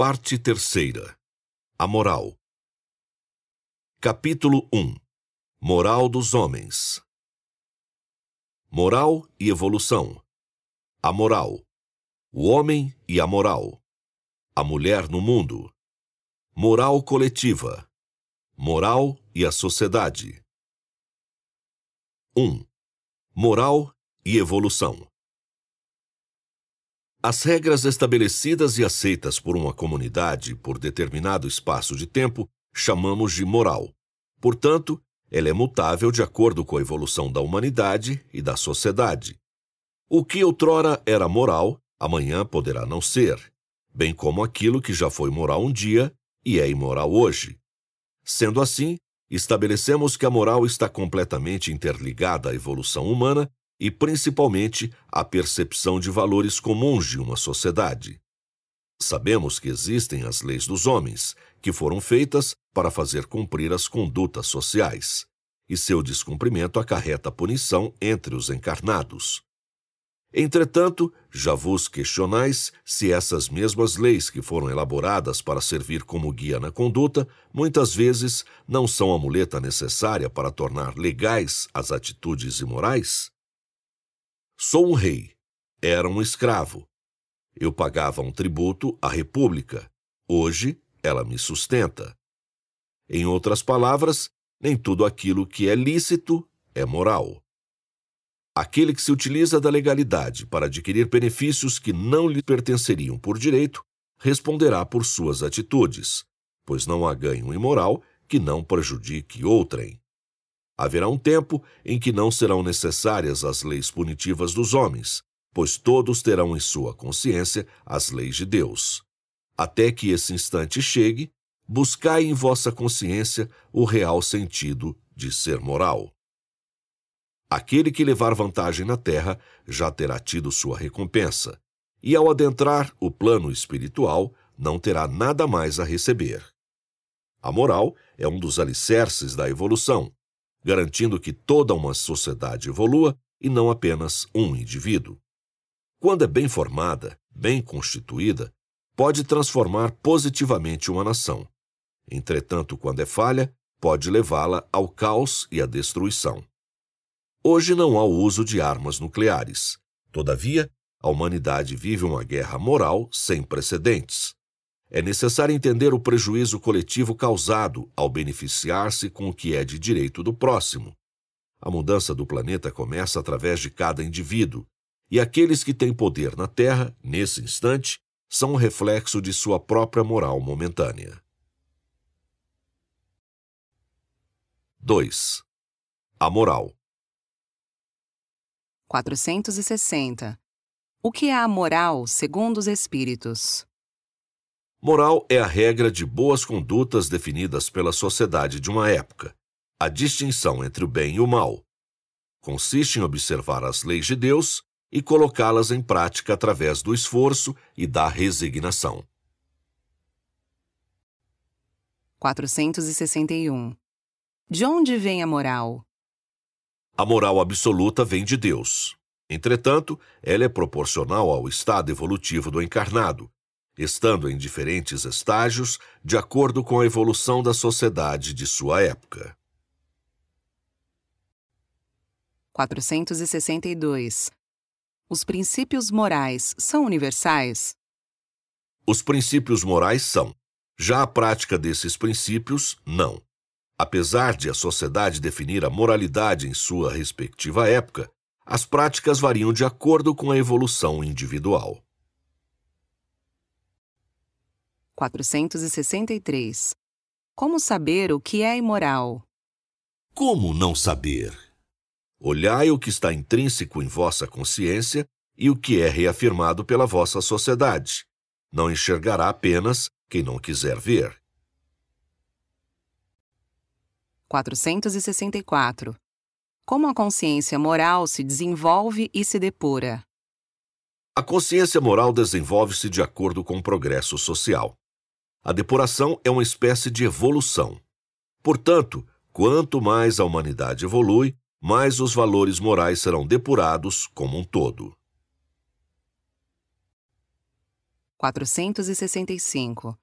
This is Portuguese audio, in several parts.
Parte terceira. A moral. Capítulo 1. Moral dos homens. Moral e evolução. A moral. O homem e a moral. A mulher no mundo. Moral coletiva. Moral e a sociedade. 1. Moral e evolução. As regras estabelecidas e aceitas por uma comunidade por determinado espaço de tempo chamamos de moral. Portanto, ela é mutável de acordo com a evolução da humanidade e da sociedade. O que outrora era moral, amanhã poderá não ser, bem como aquilo que já foi moral um dia e é imoral hoje. Sendo assim, estabelecemos que a moral está completamente interligada à evolução humana e principalmente a percepção de valores comuns de uma sociedade. Sabemos que existem as leis dos homens, que foram feitas para fazer cumprir as condutas sociais, e seu descumprimento acarreta punição entre os encarnados. Entretanto, já vos questionais se essas mesmas leis que foram elaboradas para servir como guia na conduta, muitas vezes não são a muleta necessária para tornar legais as atitudes imorais? Sou um rei. Era um escravo. Eu pagava um tributo à República. Hoje, ela me sustenta. Em outras palavras, nem tudo aquilo que é lícito é moral. Aquele que se utiliza da legalidade para adquirir benefícios que não lhe pertenceriam por direito responderá por suas atitudes, pois não há ganho imoral que não prejudique outrem. Haverá um tempo em que não serão necessárias as leis punitivas dos homens, pois todos terão em sua consciência as leis de Deus. Até que esse instante chegue, buscai em vossa consciência o real sentido de ser moral. Aquele que levar vantagem na terra já terá tido sua recompensa, e ao adentrar o plano espiritual, não terá nada mais a receber. A moral é um dos alicerces da evolução, garantindo que toda uma sociedade evolua e não apenas um indivíduo. Quando é bem formada, bem constituída, pode transformar positivamente uma nação. Entretanto, quando é falha, pode levá-la ao caos e à destruição. Hoje não há o uso de armas nucleares. Todavia, a humanidade vive uma guerra moral sem precedentes é necessário entender o prejuízo coletivo causado ao beneficiar-se com o que é de direito do próximo. A mudança do planeta começa através de cada indivíduo, e aqueles que têm poder na Terra, nesse instante, são um reflexo de sua própria moral momentânea. 2. A moral. 460. O que é a moral segundo os Espíritos? Moral é a regra de boas condutas definidas pela sociedade de uma época, a distinção entre o bem e o mal. Consiste em observar as leis de Deus e colocá-las em prática através do esforço e da resignação. 461. De onde vem a moral? A moral absoluta vem de Deus. Entretanto, ela é proporcional ao estado evolutivo do encarnado, estando em diferentes estágios de acordo com a evolução da sociedade de sua época. 462. Os princípios morais são universais? Os princípios morais são. Já a prática desses princípios, não. Apesar de a sociedade definir a moralidade em sua respectiva época, as práticas variam de acordo com a evolução individual. 463. Como saber o que é imoral? Como não saber? Olhai o que está intrínseco em vossa consciência e o que é reafirmado pela vossa sociedade. Não enxergará apenas quem não quiser ver. 464. Como a consciência moral se desenvolve e se depura? A consciência moral desenvolve-se de acordo com o progresso social. A depuração é uma espécie de evolução. Portanto, quanto mais a humanidade evolui, mais os valores morais serão depurados como um todo. 465.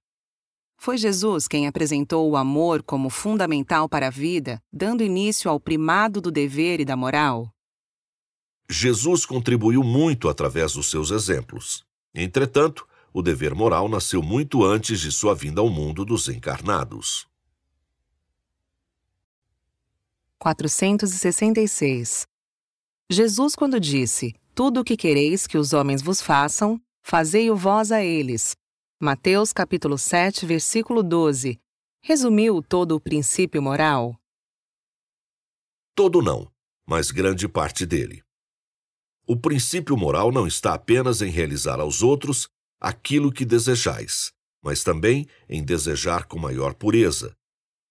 Foi Jesus quem apresentou o amor como fundamental para a vida, dando início ao primado do dever e da moral? Jesus contribuiu muito através dos seus exemplos. Entretanto, o dever moral nasceu muito antes de sua vinda ao mundo dos encarnados. 466. Jesus, quando disse: Tudo o que quereis que os homens vos façam, fazei-o vós a eles. Mateus capítulo 7, versículo 12. Resumiu todo o princípio moral? Todo não, mas grande parte dele. O princípio moral não está apenas em realizar aos outros aquilo que desejais, mas também em desejar com maior pureza.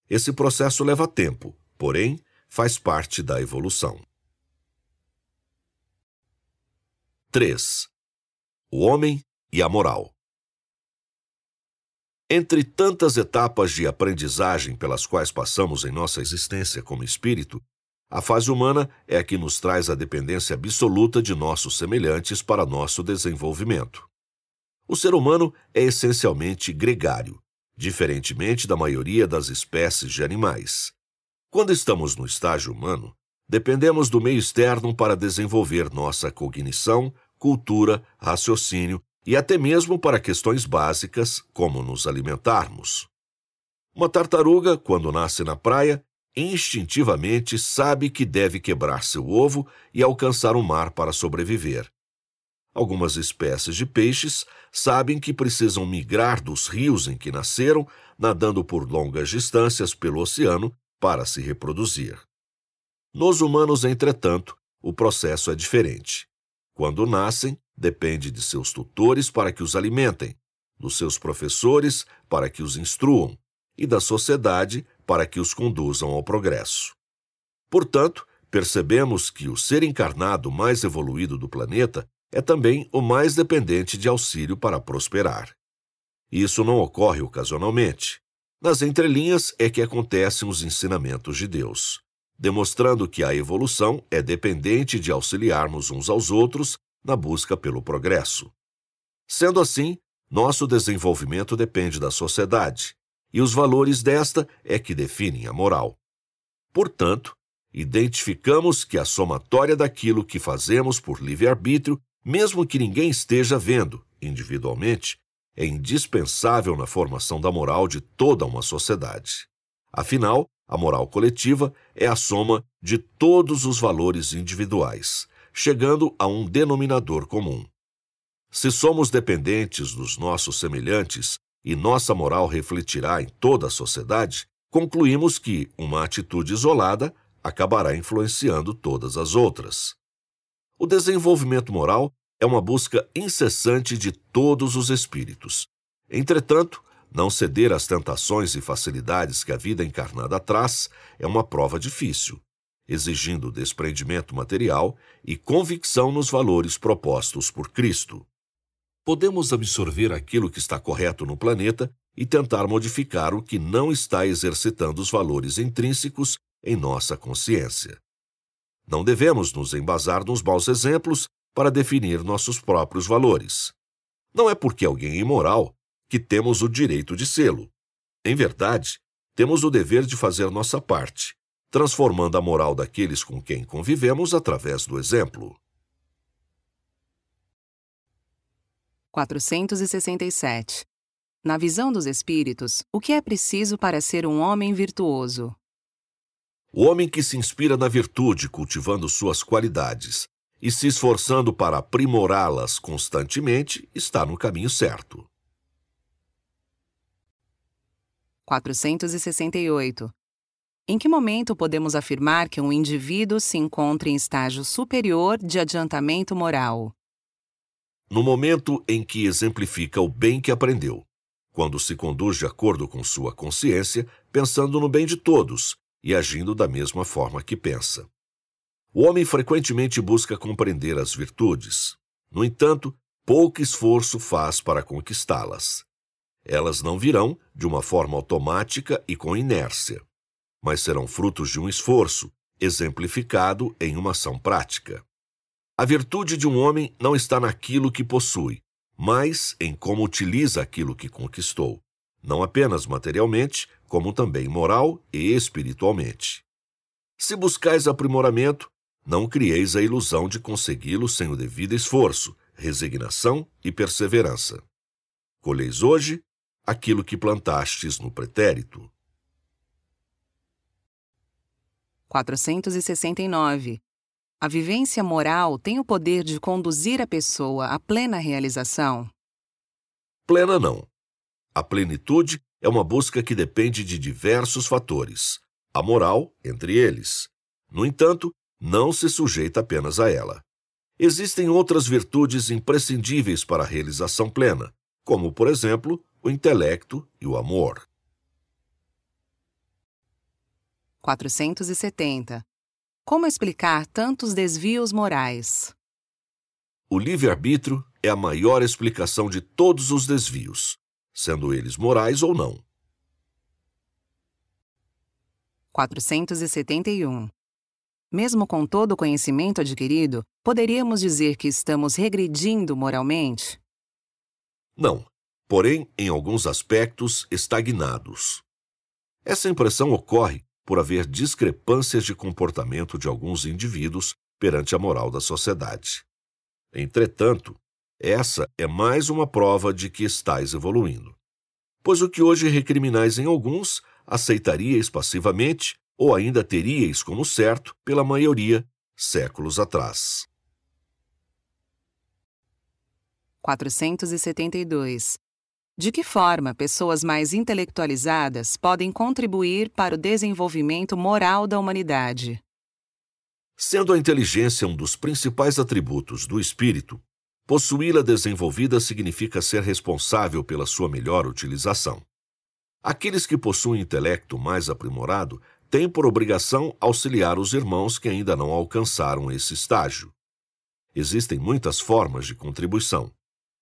Esse processo leva tempo, porém, faz parte da evolução. 3. O homem e a moral. Entre tantas etapas de aprendizagem pelas quais passamos em nossa existência como espírito, a fase humana é a que nos traz a dependência absoluta de nossos semelhantes para nosso desenvolvimento. O ser humano é essencialmente gregário, diferentemente da maioria das espécies de animais. Quando estamos no estágio humano, dependemos do meio externo para desenvolver nossa cognição, cultura, raciocínio e até mesmo para questões básicas, como nos alimentarmos. Uma tartaruga, quando nasce na praia, instintivamente sabe que deve quebrar seu ovo e alcançar o mar para sobreviver. Algumas espécies de peixes sabem que precisam migrar dos rios em que nasceram, nadando por longas distâncias pelo oceano para se reproduzir. Nos humanos, entretanto, o processo é diferente. Quando nascem, depende de seus tutores para que os alimentem, dos seus professores para que os instruam e da sociedade para que os conduzam ao progresso. Portanto, percebemos que o ser encarnado mais evoluído do planeta é também o mais dependente de auxílio para prosperar. Isso não ocorre ocasionalmente. Nas entrelinhas é que acontecem os ensinamentos de Deus, demonstrando que a evolução é dependente de auxiliarmos uns aos outros na busca pelo progresso. Sendo assim, nosso desenvolvimento depende da sociedade, e os valores desta é que definem a moral. Portanto, identificamos que a somatória daquilo que fazemos por livre-arbítrio, mesmo que ninguém esteja vendo individualmente, é indispensável na formação da moral de toda uma sociedade. Afinal, a moral coletiva é a soma de todos os valores individuais, chegando a um denominador comum. Se somos dependentes dos nossos semelhantes e nossa moral refletirá em toda a sociedade, concluímos que uma atitude isolada acabará influenciando todas as outras. O desenvolvimento moral é uma busca incessante de todos os espíritos. Entretanto, não ceder às tentações e facilidades que a vida encarnada traz é uma prova difícil, exigindo desprendimento material e convicção nos valores propostos por Cristo podemos absorver aquilo que está correto no planeta e tentar modificar o que não está exercitando os valores intrínsecos em nossa consciência. Não devemos nos embasar nos maus exemplos para definir nossos próprios valores. Não é porque alguém é imoral que temos o direito de sê-lo. Em verdade, temos o dever de fazer nossa parte, transformando a moral daqueles com quem convivemos através do exemplo. 467. Na visão dos espíritos, o que é preciso para ser um homem virtuoso? O homem que se inspira na virtude, cultivando suas qualidades e se esforçando para aprimorá-las constantemente, está no caminho certo. 468. Em que momento podemos afirmar que um indivíduo se encontra em estágio superior de adiantamento moral? no momento em que exemplifica o bem que aprendeu, quando se conduz de acordo com sua consciência, pensando no bem de todos e agindo da mesma forma que pensa. O homem frequentemente busca compreender as virtudes. No entanto, pouco esforço faz para conquistá-las. Elas não virão de uma forma automática e com inércia, mas serão frutos de um esforço, exemplificado em uma ação prática. A virtude de um homem não está naquilo que possui, mas em como utiliza aquilo que conquistou, não apenas materialmente, como também moral e espiritualmente. Se buscais aprimoramento, não crieis a ilusão de consegui-lo sem o devido esforço, resignação e perseverança. Colheis hoje aquilo que plantastes no pretérito. 469. A vivência moral tem o poder de conduzir a pessoa à plena realização? Plena não. A plenitude é uma busca que depende de diversos fatores, a moral entre eles. No entanto, não se sujeita apenas a ela. Existem outras virtudes imprescindíveis para a realização plena, como, por exemplo, o intelecto e o amor. 470. Como explicar tantos desvios morais? O livre-arbítrio é a maior explicação de todos os desvios, sendo eles morais ou não. 471. Mesmo com todo o conhecimento adquirido, poderíamos dizer que estamos regredindo moralmente? Não, porém, em alguns aspectos, estagnados. Essa impressão ocorre por haver discrepâncias de comportamento de alguns indivíduos perante a moral da sociedade. Entretanto, essa é mais uma prova de que estáis evoluindo. Pois o que hoje recriminais em alguns, aceitaríeis passivamente ou ainda teríeis como certo pela maioria séculos atrás. 472. De que forma pessoas mais intelectualizadas podem contribuir para o desenvolvimento moral da humanidade? Sendo a inteligência um dos principais atributos do espírito, possuí-la desenvolvida significa ser responsável pela sua melhor utilização. Aqueles que possuem intelecto mais aprimorado têm por obrigação auxiliar os irmãos que ainda não alcançaram esse estágio. Existem muitas formas de contribuição,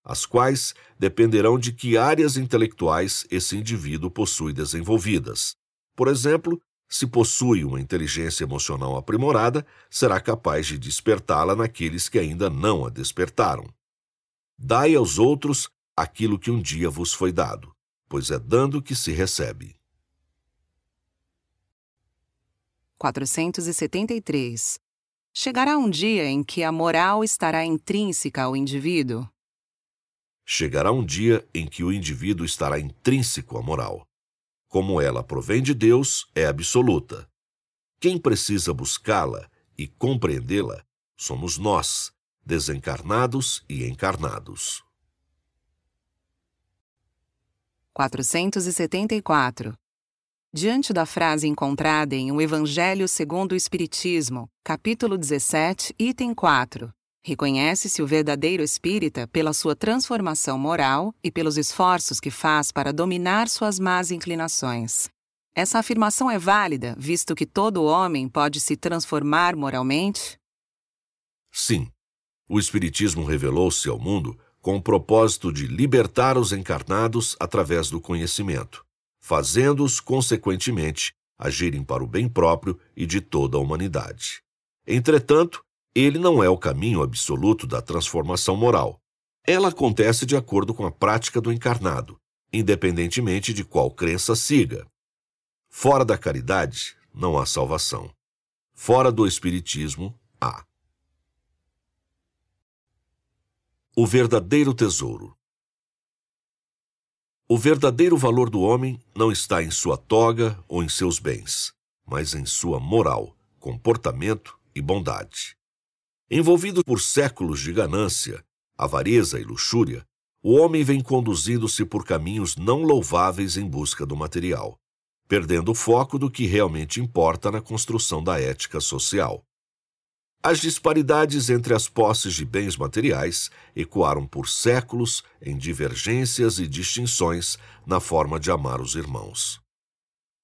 as quais dependerão de que áreas intelectuais esse indivíduo possui desenvolvidas. Por exemplo, se possui uma inteligência emocional aprimorada, será capaz de despertá-la naqueles que ainda não a despertaram. Dai aos outros aquilo que um dia vos foi dado, pois é dando que se recebe. 473. Chegará um dia em que a moral estará intrínseca ao indivíduo? Chegará um dia em que o indivíduo estará intrínseco à moral. Como ela provém de Deus, é absoluta. Quem precisa buscá-la e compreendê-la somos nós, desencarnados e encarnados. 474. Diante da frase encontrada em O Evangelho segundo o Espiritismo, capítulo 17, item 4, reconhece-se o verdadeiro espírita pela sua transformação moral e pelos esforços que faz para dominar suas más inclinações. Essa afirmação é válida, visto que todo homem pode se transformar moralmente? Sim. O Espiritismo revelou-se ao mundo com o propósito de libertar os encarnados através do conhecimento fazendo-os, consequentemente, agirem para o bem próprio e de toda a humanidade. Entretanto, ele não é o caminho absoluto da transformação moral. Ela acontece de acordo com a prática do encarnado, independentemente de qual crença siga. Fora da caridade, não há salvação. Fora do Espiritismo, há. O verdadeiro tesouro. O verdadeiro valor do homem não está em sua toga ou em seus bens, mas em sua moral, comportamento e bondade. Envolvido por séculos de ganância, avareza e luxúria, o homem vem conduzindo-se por caminhos não louváveis em busca do material, perdendo o foco do que realmente importa na construção da ética social. As disparidades entre as posses de bens materiais ecoaram por séculos em divergências e distinções na forma de amar os irmãos.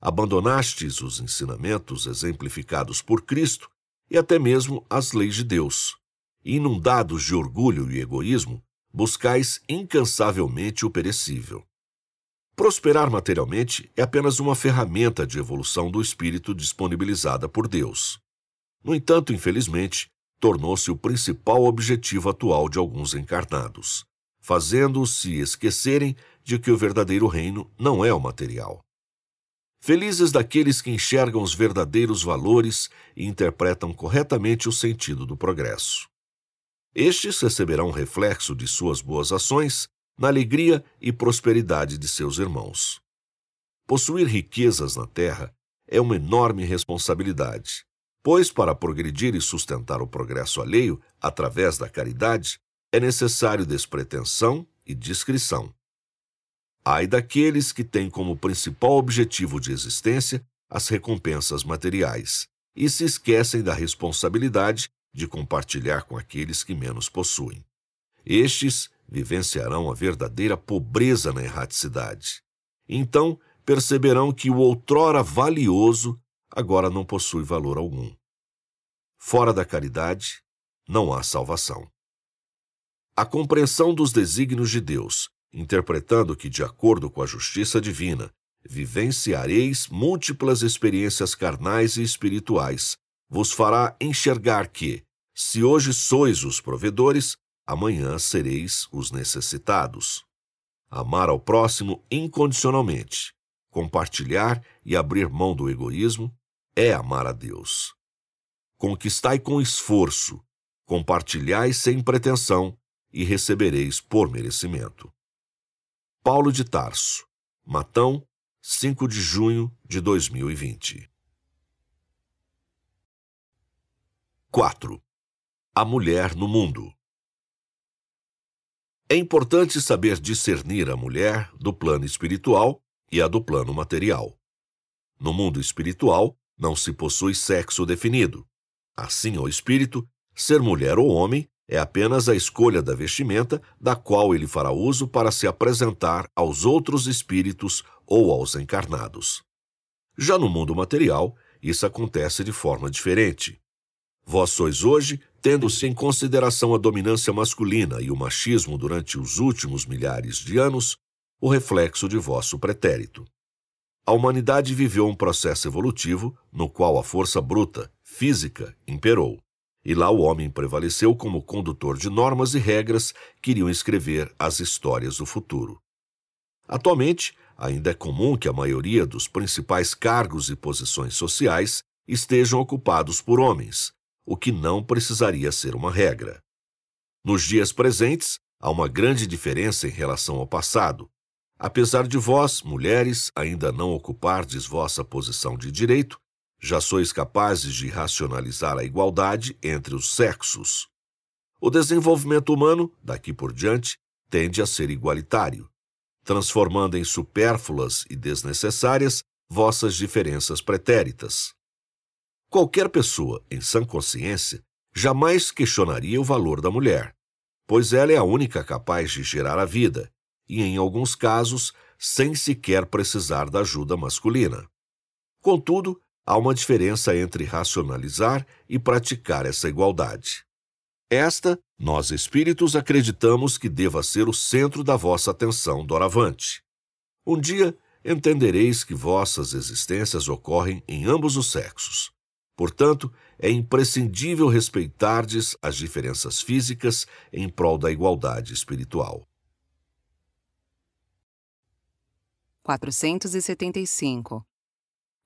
Abandonastes os ensinamentos exemplificados por Cristo e até mesmo as leis de Deus. Inundados de orgulho e egoísmo, buscais incansavelmente o perecível. Prosperar materialmente é apenas uma ferramenta de evolução do espírito disponibilizada por Deus. No entanto, infelizmente, tornou-se o principal objetivo atual de alguns encarnados fazendo-os se esquecerem de que o verdadeiro reino não é o material. Felizes daqueles que enxergam os verdadeiros valores e interpretam corretamente o sentido do progresso. Estes receberão reflexo de suas boas ações na alegria e prosperidade de seus irmãos. Possuir riquezas na terra é uma enorme responsabilidade, pois para progredir e sustentar o progresso alheio através da caridade é necessário despretensão e discrição. Ai daqueles que têm como principal objetivo de existência as recompensas materiais e se esquecem da responsabilidade de compartilhar com aqueles que menos possuem. Estes vivenciarão a verdadeira pobreza na erraticidade. Então perceberão que o outrora valioso agora não possui valor algum. Fora da caridade, não há salvação. A compreensão dos desígnios de Deus interpretando que, de acordo com a justiça divina, vivenciareis múltiplas experiências carnais e espirituais, vos fará enxergar que, se hoje sois os provedores, amanhã sereis os necessitados. Amar ao próximo incondicionalmente, compartilhar e abrir mão do egoísmo é amar a Deus. Conquistai com esforço, compartilhai sem pretensão e recebereis por merecimento. Paulo de Tarso, Matão, 5 de junho de 2020. 4. A mulher no mundo. É importante saber discernir a mulher do plano espiritual e a do plano material. No mundo espiritual, não se possui sexo definido. Assim, ao espírito, ser mulher ou homem é apenas a escolha da vestimenta da qual ele fará uso para se apresentar aos outros espíritos ou aos encarnados. Já no mundo material, isso acontece de forma diferente. Vós sois hoje, tendo-se em consideração a dominância masculina e o machismo durante os últimos milhares de anos, o reflexo de vosso pretérito. A humanidade viveu um processo evolutivo no qual a força bruta, física, imperou e lá o homem prevaleceu como condutor de normas e regras que iriam escrever as histórias do futuro. Atualmente, ainda é comum que a maioria dos principais cargos e posições sociais estejam ocupados por homens, o que não precisaria ser uma regra. Nos dias presentes, há uma grande diferença em relação ao passado. Apesar de vós, mulheres, ainda não ocupardes vossa posição de direito, já sois capazes de racionalizar a igualdade entre os sexos. O desenvolvimento humano, daqui por diante, tende a ser igualitário, transformando em supérfluas e desnecessárias vossas diferenças pretéritas. Qualquer pessoa, em sã consciência, jamais questionaria o valor da mulher, pois ela é a única capaz de gerar a vida, e, em alguns casos, sem sequer precisar da ajuda masculina. Contudo, há uma diferença entre racionalizar e praticar essa igualdade. Esta, nós espíritos acreditamos que deva ser o centro da vossa atenção doravante. Um dia entendereis que vossas existências ocorrem em ambos os sexos. Portanto, é imprescindível respeitardes as diferenças físicas em prol da igualdade espiritual. 475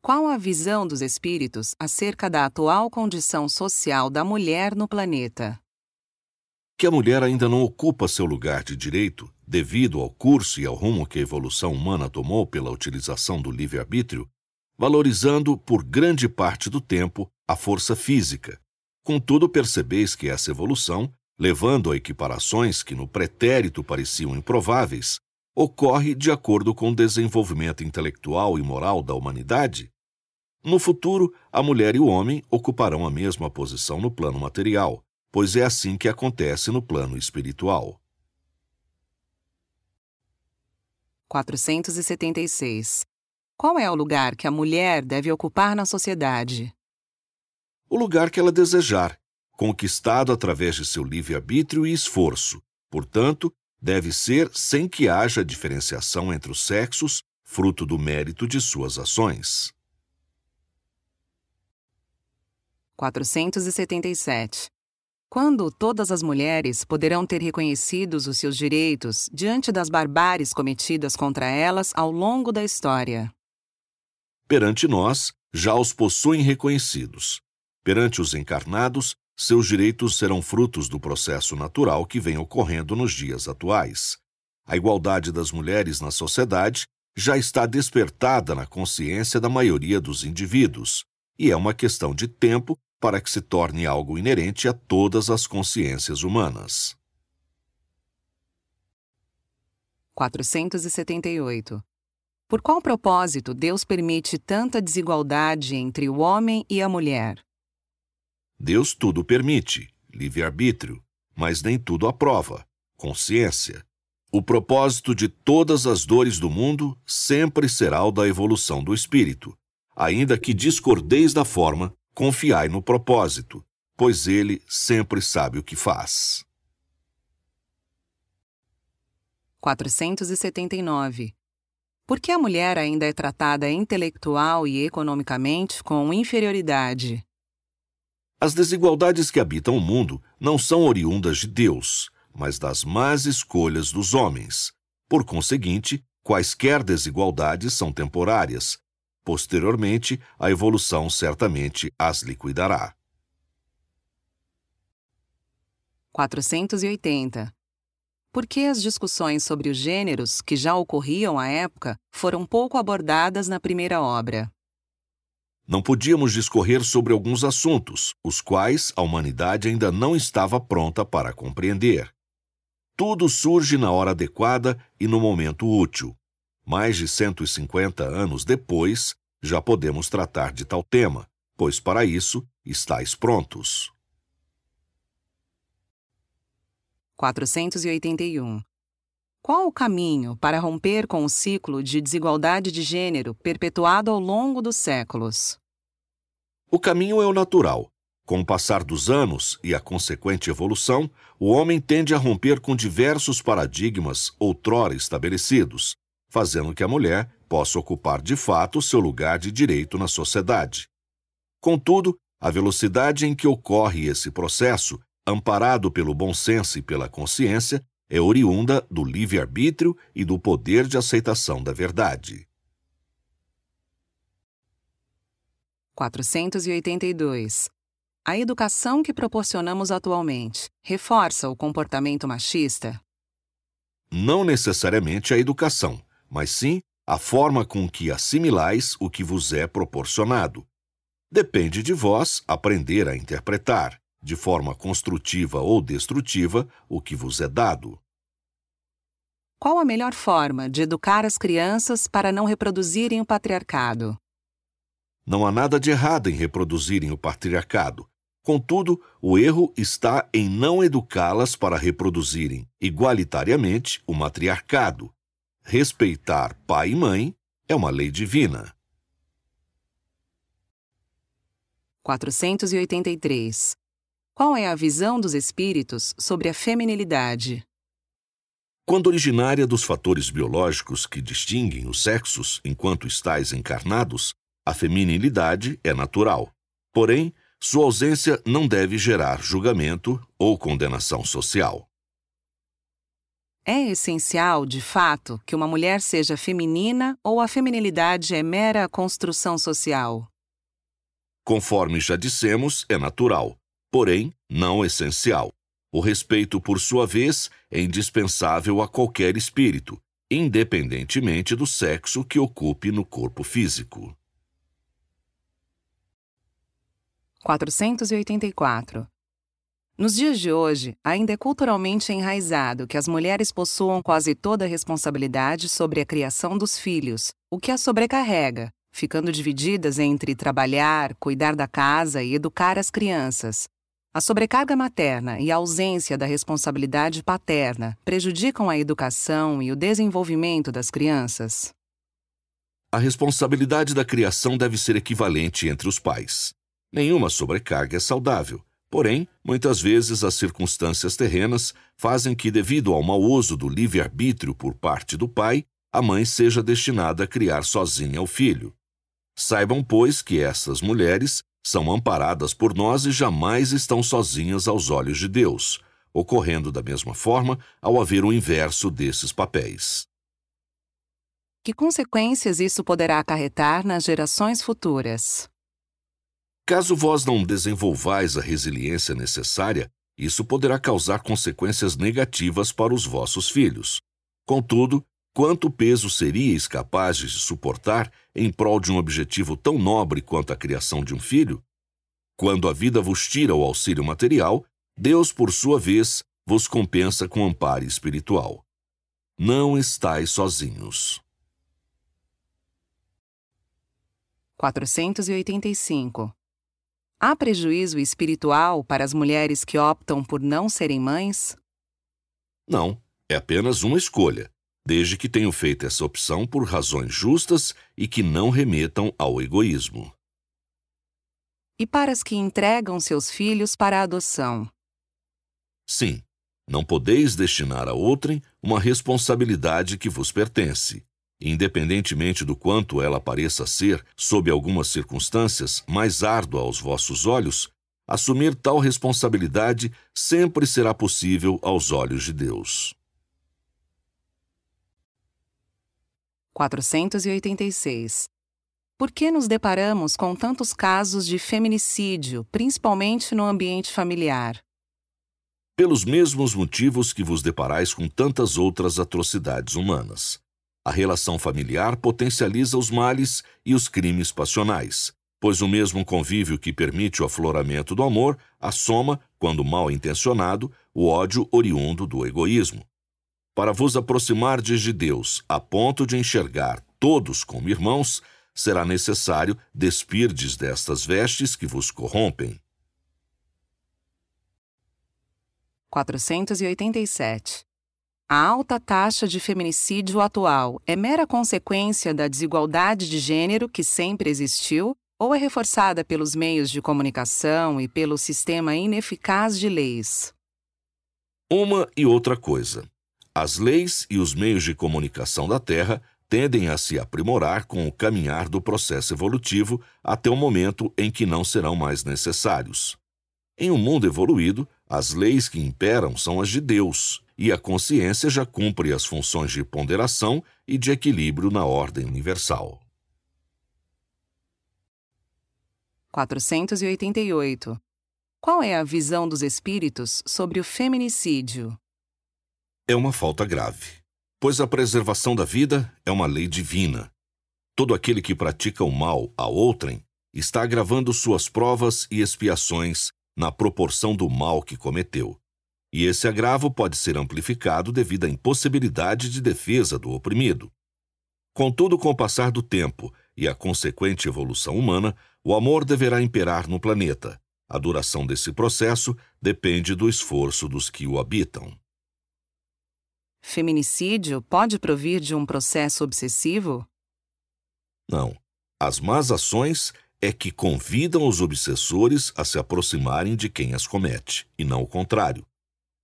qual a visão dos espíritos acerca da atual condição social da mulher no planeta? Que a mulher ainda não ocupa seu lugar de direito devido ao curso e ao rumo que a evolução humana tomou pela utilização do livre-arbítrio, valorizando por grande parte do tempo a força física. Contudo, percebeis que essa evolução, levando a equiparações que no pretérito pareciam improváveis, ocorre de acordo com o desenvolvimento intelectual e moral da humanidade? No futuro, a mulher e o homem ocuparão a mesma posição no plano material, pois é assim que acontece no plano espiritual. 476. Qual é o lugar que a mulher deve ocupar na sociedade? O lugar que ela desejar, conquistado através de seu livre-arbítrio e esforço. Portanto, deve ser sem que haja diferenciação entre os sexos, fruto do mérito de suas ações. 477. Quando todas as mulheres poderão ter reconhecidos os seus direitos diante das barbáries cometidas contra elas ao longo da história? Perante nós, já os possuem reconhecidos. Perante os encarnados, seus direitos serão frutos do processo natural que vem ocorrendo nos dias atuais. A igualdade das mulheres na sociedade já está despertada na consciência da maioria dos indivíduos, e é uma questão de tempo para que se torne algo inerente a todas as consciências humanas. 478. Por qual propósito Deus permite tanta desigualdade entre o homem e a mulher? Deus tudo permite, livre-arbítrio, mas nem tudo aprova, consciência. O propósito de todas as dores do mundo sempre será o da evolução do espírito. Ainda que discordeis da forma, confiai no propósito, pois ele sempre sabe o que faz. 479. Por que a mulher ainda é tratada intelectual e economicamente com inferioridade? As desigualdades que habitam o mundo não são oriundas de Deus, mas das más escolhas dos homens. Por conseguinte, quaisquer desigualdades são temporárias. Posteriormente, a evolução certamente as liquidará. 480. Por que as discussões sobre os gêneros, que já ocorriam à época, foram pouco abordadas na primeira obra? Não podíamos discorrer sobre alguns assuntos, os quais a humanidade ainda não estava pronta para compreender. Tudo surge na hora adequada e no momento útil. Mais de 150 anos depois, já podemos tratar de tal tema, pois para isso estáis prontos. 481. Qual o caminho para romper com o ciclo de desigualdade de gênero perpetuado ao longo dos séculos? O caminho é o natural. Com o passar dos anos e a consequente evolução, o homem tende a romper com diversos paradigmas outrora estabelecidos, fazendo que a mulher possa ocupar de fato seu lugar de direito na sociedade. Contudo, a velocidade em que ocorre esse processo, amparado pelo bom senso e pela consciência, é oriunda do livre-arbítrio e do poder de aceitação da verdade. 482. A educação que proporcionamos atualmente reforça o comportamento machista? Não necessariamente a educação, mas sim a forma com que assimilais o que vos é proporcionado. Depende de vós aprender a interpretar, de forma construtiva ou destrutiva, o que vos é dado. Qual a melhor forma de educar as crianças para não reproduzirem o patriarcado? Não há nada de errado em reproduzirem o patriarcado. Contudo, o erro está em não educá-las para reproduzirem igualitariamente o matriarcado. Respeitar pai e mãe é uma lei divina. 483. Qual é a visão dos espíritos sobre a feminilidade? Quando originária dos fatores biológicos que distinguem os sexos enquanto estáis encarnados, a feminilidade é natural. Porém, sua ausência não deve gerar julgamento ou condenação social. É essencial, de fato, que uma mulher seja feminina ou a feminilidade é mera construção social? Conforme já dissemos, é natural, porém não essencial. O respeito, por sua vez, é indispensável a qualquer espírito, independentemente do sexo que ocupe no corpo físico. 484. Nos dias de hoje, ainda é culturalmente enraizado que as mulheres possuam quase toda a responsabilidade sobre a criação dos filhos, o que as sobrecarrega, ficando divididas entre trabalhar, cuidar da casa e educar as crianças. A sobrecarga materna e a ausência da responsabilidade paterna prejudicam a educação e o desenvolvimento das crianças? A responsabilidade da criação deve ser equivalente entre os pais. Nenhuma sobrecarga é saudável. Porém, muitas vezes as circunstâncias terrenas fazem que, devido ao mau uso do livre-arbítrio por parte do pai, a mãe seja destinada a criar sozinha o filho. Saibam, pois, que essas mulheres são amparadas por nós e jamais estão sozinhas aos olhos de Deus, ocorrendo da mesma forma ao haver o inverso desses papéis. Que consequências isso poderá acarretar nas gerações futuras? Caso vós não desenvolvais a resiliência necessária, isso poderá causar consequências negativas para os vossos filhos. Contudo, quanto peso seríeis capazes de suportar em prol de um objetivo tão nobre quanto a criação de um filho? Quando a vida vos tira o auxílio material, Deus, por sua vez, vos compensa com amparo espiritual. Não estáis sozinhos. 485 Há prejuízo espiritual para as mulheres que optam por não serem mães? Não, é apenas uma escolha, desde que tenham feito essa opção por razões justas e que não remetam ao egoísmo. E para as que entregam seus filhos para a adoção? Sim, não podeis destinar a outrem uma responsabilidade que vos pertence, independentemente do quanto ela pareça ser, sob algumas circunstâncias, mais árdua aos vossos olhos, assumir tal responsabilidade sempre será possível aos olhos de Deus. 486. Por que nos deparamos com tantos casos de feminicídio, principalmente no ambiente familiar? Pelos mesmos motivos que vos deparais com tantas outras atrocidades humanas. A relação familiar potencializa os males e os crimes passionais, pois o mesmo convívio que permite o afloramento do amor assoma, quando mal intencionado, o ódio oriundo do egoísmo. Para vos aproximardes de Deus a ponto de enxergar todos como irmãos, será necessário despirdes destas vestes que vos corrompem. 487 a alta taxa de feminicídio atual é mera consequência da desigualdade de gênero que sempre existiu ou é reforçada pelos meios de comunicação e pelo sistema ineficaz de leis? Uma e outra coisa. As leis e os meios de comunicação da Terra tendem a se aprimorar com o caminhar do processo evolutivo até o momento em que não serão mais necessários. Em um mundo evoluído, as leis que imperam são as de Deus, e a consciência já cumpre as funções de ponderação e de equilíbrio na ordem universal. 488. Qual é a visão dos espíritos sobre o feminicídio? É uma falta grave, pois a preservação da vida é uma lei divina. Todo aquele que pratica o mal a outrem está agravando suas provas e expiações na proporção do mal que cometeu. E esse agravo pode ser amplificado devido à impossibilidade de defesa do oprimido. Contudo, com o passar do tempo e a consequente evolução humana, o amor deverá imperar no planeta. A duração desse processo depende do esforço dos que o habitam. Feminicídio pode provir de um processo obsessivo? Não. As más ações é que convidam os obsessores a se aproximarem de quem as comete, e não o contrário.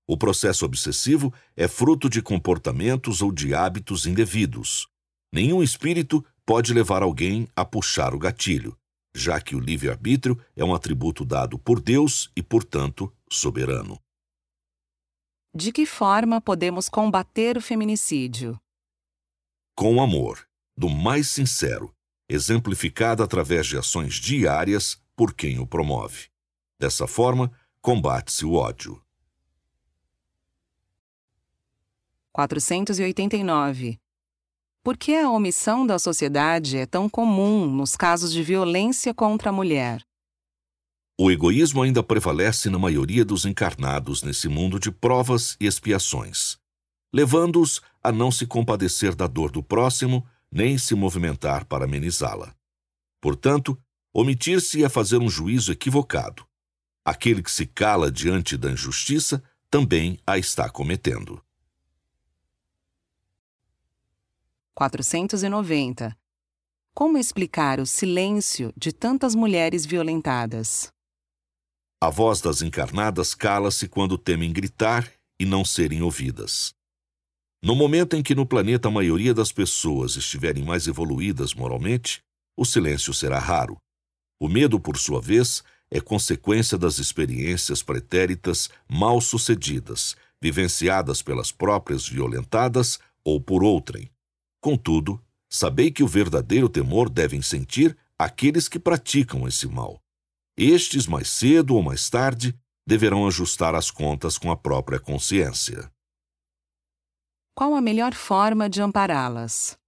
O processo obsessivo é fruto de comportamentos ou de hábitos indevidos. Nenhum espírito pode levar alguém a puxar o gatilho, já que o livre-arbítrio é um atributo dado por Deus e, portanto, soberano. De que forma podemos combater o feminicídio? Com amor, do mais sincero, exemplificada através de ações diárias por quem o promove. Dessa forma, combate-se o ódio. 489. Por que a omissão da sociedade é tão comum nos casos de violência contra a mulher? O egoísmo ainda prevalece na maioria dos encarnados nesse mundo de provas e expiações, levando-os a não se compadecer da dor do próximo nem se movimentar para amenizá-la. Portanto, omitir-se é fazer um juízo equivocado. Aquele que se cala diante da injustiça também a está cometendo. 490. Como explicar o silêncio de tantas mulheres violentadas? A voz das encarnadas cala-se quando temem gritar e não serem ouvidas. No momento em que no planeta a maioria das pessoas estiverem mais evoluídas moralmente, o silêncio será raro. O medo, por sua vez, é consequência das experiências pretéritas mal sucedidas, vivenciadas pelas próprias violentadas ou por outrem. Contudo, sabei que o verdadeiro temor devem sentir aqueles que praticam esse mal. Estes, mais cedo ou mais tarde, deverão ajustar as contas com a própria consciência. Qual a melhor forma de ampará-las?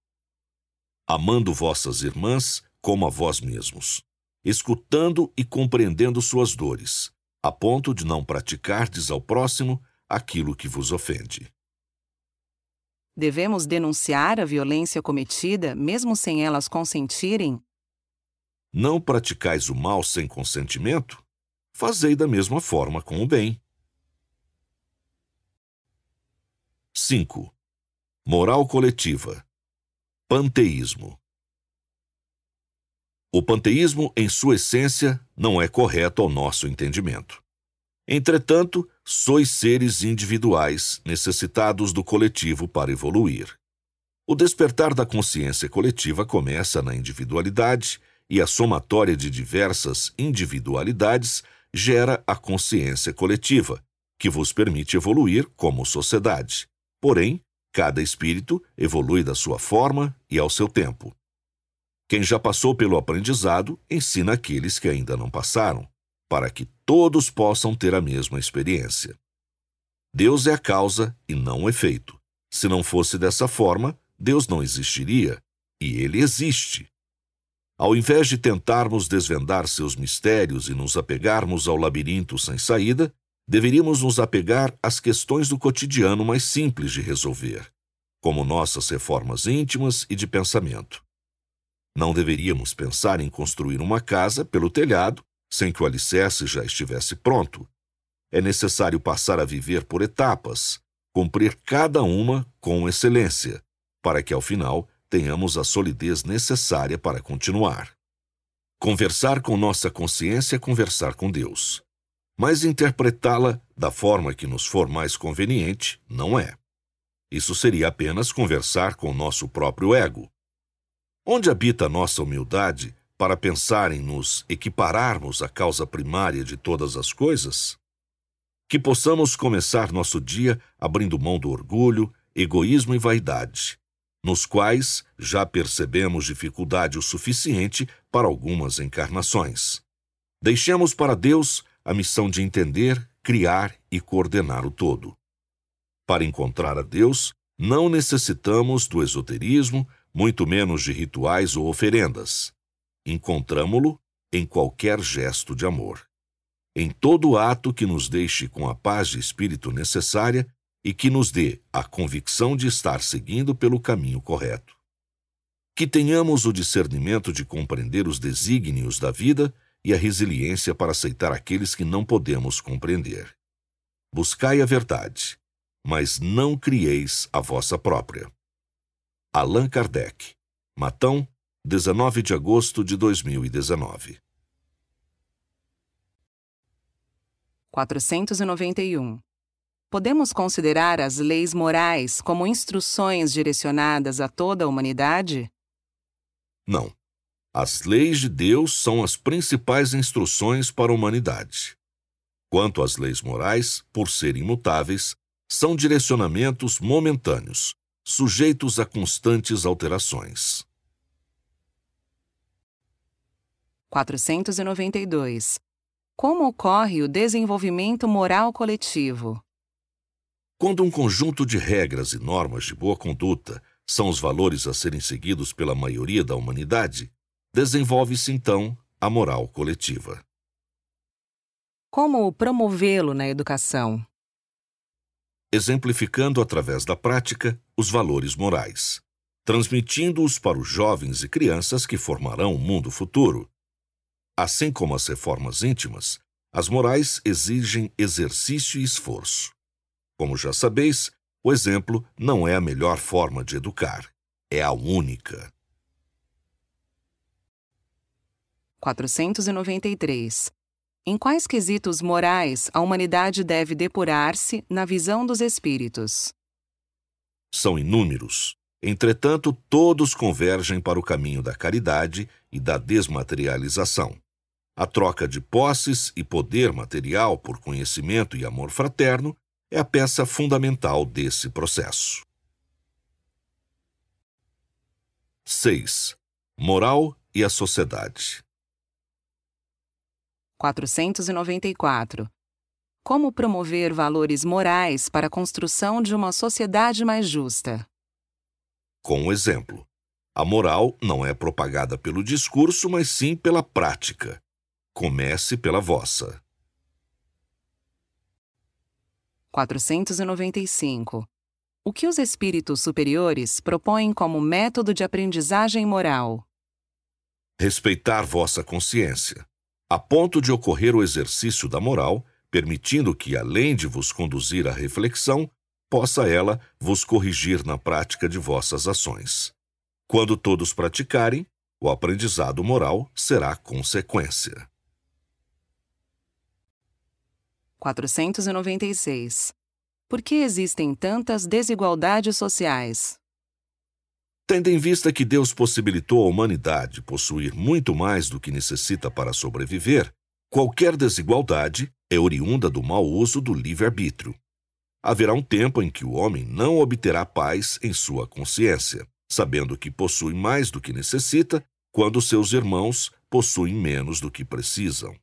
Amando vossas irmãs como a vós mesmos escutando e compreendendo suas dores, a ponto de não praticardes ao próximo aquilo que vos ofende. Devemos denunciar a violência cometida, mesmo sem elas consentirem? Não praticais o mal sem consentimento? Fazei da mesma forma com o bem. 5. Moral coletiva. Panteísmo. O panteísmo, em sua essência, não é correto ao nosso entendimento. Entretanto, sois seres individuais necessitados do coletivo para evoluir. O despertar da consciência coletiva começa na individualidade e a somatória de diversas individualidades gera a consciência coletiva, que vos permite evoluir como sociedade. Porém, cada espírito evolui da sua forma e ao seu tempo. Quem já passou pelo aprendizado ensina aqueles que ainda não passaram, para que todos possam ter a mesma experiência. Deus é a causa e não o efeito. Se não fosse dessa forma, Deus não existiria, e ele existe. Ao invés de tentarmos desvendar seus mistérios e nos apegarmos ao labirinto sem saída, deveríamos nos apegar às questões do cotidiano mais simples de resolver, como nossas reformas íntimas e de pensamento. Não deveríamos pensar em construir uma casa pelo telhado sem que o alicerce já estivesse pronto. É necessário passar a viver por etapas, cumprir cada uma com excelência, para que ao final tenhamos a solidez necessária para continuar. Conversar com nossa consciência é conversar com Deus. Mas interpretá-la da forma que nos for mais conveniente não é. Isso seria apenas conversar com nosso próprio ego, Onde habita nossa humildade para pensar em nos equipararmos à causa primária de todas as coisas? Que possamos começar nosso dia abrindo mão do orgulho, egoísmo e vaidade, nos quais já percebemos dificuldade o suficiente para algumas encarnações. Deixemos para Deus a missão de entender, criar e coordenar o todo. Para encontrar a Deus, não necessitamos do esoterismo, muito menos de rituais ou oferendas. Encontramo-lo em qualquer gesto de amor. Em todo ato que nos deixe com a paz de espírito necessária e que nos dê a convicção de estar seguindo pelo caminho correto. Que tenhamos o discernimento de compreender os desígnios da vida e a resiliência para aceitar aqueles que não podemos compreender. Buscai a verdade, mas não crieis a vossa própria. Allan Kardec. Matão, 19 de agosto de 2019. 491. Podemos considerar as leis morais como instruções direcionadas a toda a humanidade? Não. As leis de Deus são as principais instruções para a humanidade. Quanto às leis morais, por serem imutáveis, são direcionamentos momentâneos, sujeitos a constantes alterações. 492. Como ocorre o desenvolvimento moral coletivo? Quando um conjunto de regras e normas de boa conduta são os valores a serem seguidos pela maioria da humanidade, desenvolve-se então a moral coletiva. Como promovê-lo na educação? exemplificando através da prática os valores morais, transmitindo-os para os jovens e crianças que formarão o mundo futuro. Assim como as reformas íntimas, as morais exigem exercício e esforço. Como já sabeis, o exemplo não é a melhor forma de educar, é a única. 493 em quais quesitos morais a humanidade deve depurar-se na visão dos espíritos? São inúmeros. Entretanto, todos convergem para o caminho da caridade e da desmaterialização, A troca de posses e poder material por conhecimento e amor fraterno é a peça fundamental desse processo. 6. Moral e a sociedade. 494. Como promover valores morais para a construção de uma sociedade mais justa? Com um exemplo. A moral não é propagada pelo discurso, mas sim pela prática. Comece pela vossa. 495. O que os espíritos superiores propõem como método de aprendizagem moral? Respeitar vossa consciência, a ponto de ocorrer o exercício da moral, permitindo que, além de vos conduzir à reflexão, possa ela vos corrigir na prática de vossas ações. Quando todos praticarem, o aprendizado moral será consequência. 496. Por que existem tantas desigualdades sociais? Tendo em vista que Deus possibilitou à humanidade possuir muito mais do que necessita para sobreviver, qualquer desigualdade é oriunda do mau uso do livre-arbítrio. Haverá um tempo em que o homem não obterá paz em sua consciência, sabendo que possui mais do que necessita, quando seus irmãos possuem menos do que precisam.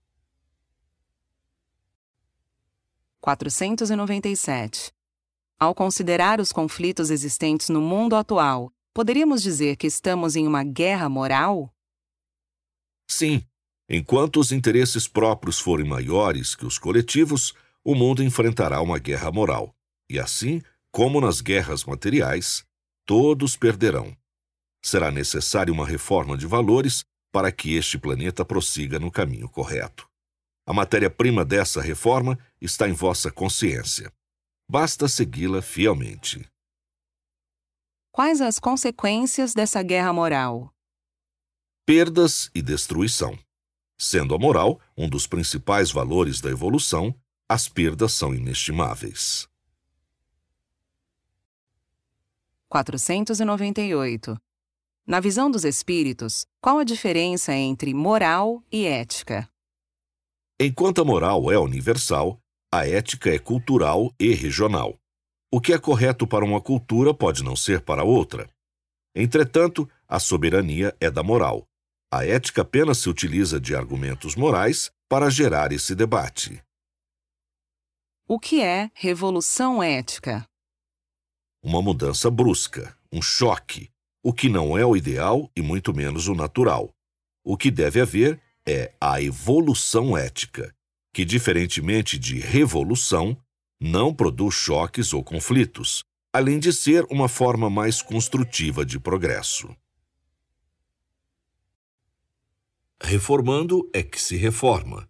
497. Ao considerar os conflitos existentes no mundo atual, poderíamos dizer que estamos em uma guerra moral? Sim. Enquanto os interesses próprios forem maiores que os coletivos, o mundo enfrentará uma guerra moral. E assim, como nas guerras materiais, todos perderão. Será necessária uma reforma de valores para que este planeta prossiga no caminho correto. A matéria-prima dessa reforma está em vossa consciência. Basta segui-la fielmente. Quais as consequências dessa guerra moral? Perdas e destruição. Sendo a moral um dos principais valores da evolução, as perdas são inestimáveis. 498. Na visão dos espíritos, qual a diferença entre moral e ética? Enquanto a moral é universal, a ética é cultural e regional. O que é correto para uma cultura pode não ser para outra. Entretanto, a soberania é da moral. A ética apenas se utiliza de argumentos morais para gerar esse debate. O que é revolução ética? Uma mudança brusca, um choque, o que não é o ideal e muito menos o natural. O que deve haver é a evolução ética, que, diferentemente de revolução, não produz choques ou conflitos, além de ser uma forma mais construtiva de progresso. Reformando é que se reforma.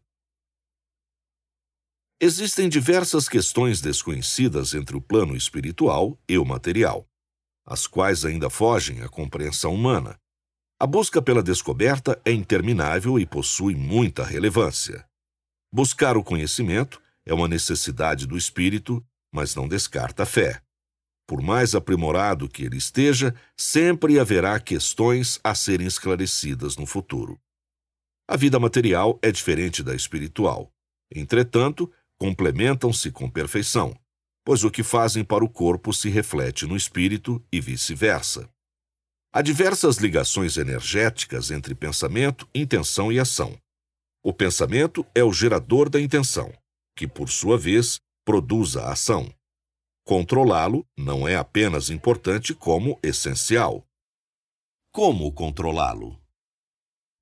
Existem diversas questões desconhecidas entre o plano espiritual e o material, as quais ainda fogem à compreensão humana, a busca pela descoberta é interminável e possui muita relevância. Buscar o conhecimento é uma necessidade do espírito, mas não descarta a fé. Por mais aprimorado que ele esteja, sempre haverá questões a serem esclarecidas no futuro. A vida material é diferente da espiritual. Entretanto, complementam-se com perfeição, pois o que fazem para o corpo se reflete no espírito e vice-versa. Há diversas ligações energéticas entre pensamento, intenção e ação. O pensamento é o gerador da intenção, que, por sua vez, produz a ação. Controlá-lo não é apenas importante como essencial. Como controlá-lo?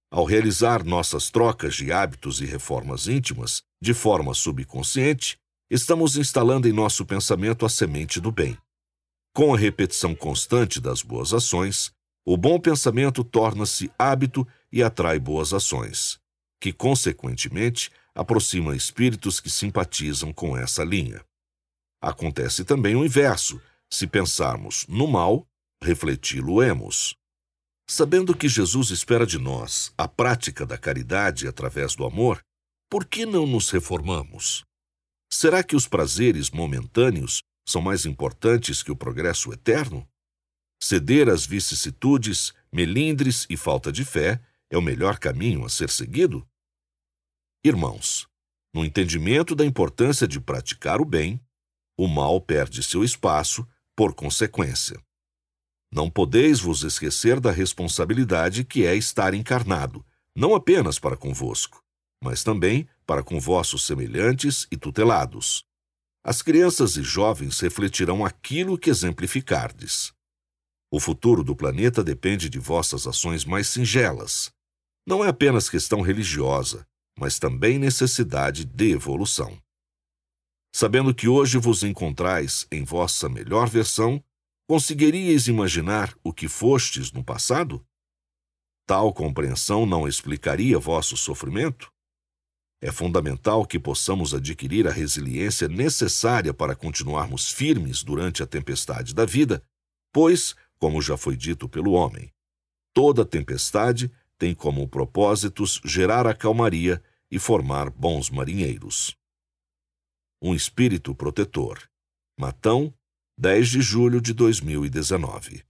Ao realizar nossas trocas de hábitos e reformas íntimas, de forma subconsciente, estamos instalando em nosso pensamento a semente do bem. Com a repetição constante das boas ações, o bom pensamento torna-se hábito e atrai boas ações, que, consequentemente, aproxima espíritos que simpatizam com essa linha. Acontece também o inverso: se pensarmos no mal, refleti-lo-emos. Sabendo que Jesus espera de nós a prática da caridade através do amor, por que não nos reformamos? Será que os prazeres momentâneos são mais importantes que o progresso eterno? Ceder às vicissitudes, melindres e falta de fé é o melhor caminho a ser seguido? Irmãos, no entendimento da importância de praticar o bem, o mal perde seu espaço por consequência. Não podeis vos esquecer da responsabilidade que é estar encarnado, não apenas para convosco, mas também para com vossos semelhantes e tutelados. As crianças e jovens refletirão aquilo que exemplificardes. O futuro do planeta depende de vossas ações mais singelas. Não é apenas questão religiosa, mas também necessidade de evolução. Sabendo que hoje vos encontrais em vossa melhor versão, conseguiríeis imaginar o que fostes no passado? Tal compreensão não explicaria vosso sofrimento? É fundamental que possamos adquirir a resiliência necessária para continuarmos firmes durante a tempestade da vida, pois, como já foi dito pelo homem, toda tempestade tem como propósitos gerar a calmaria e formar bons marinheiros. Um espírito protetor. Matão, 10 de julho de 2019.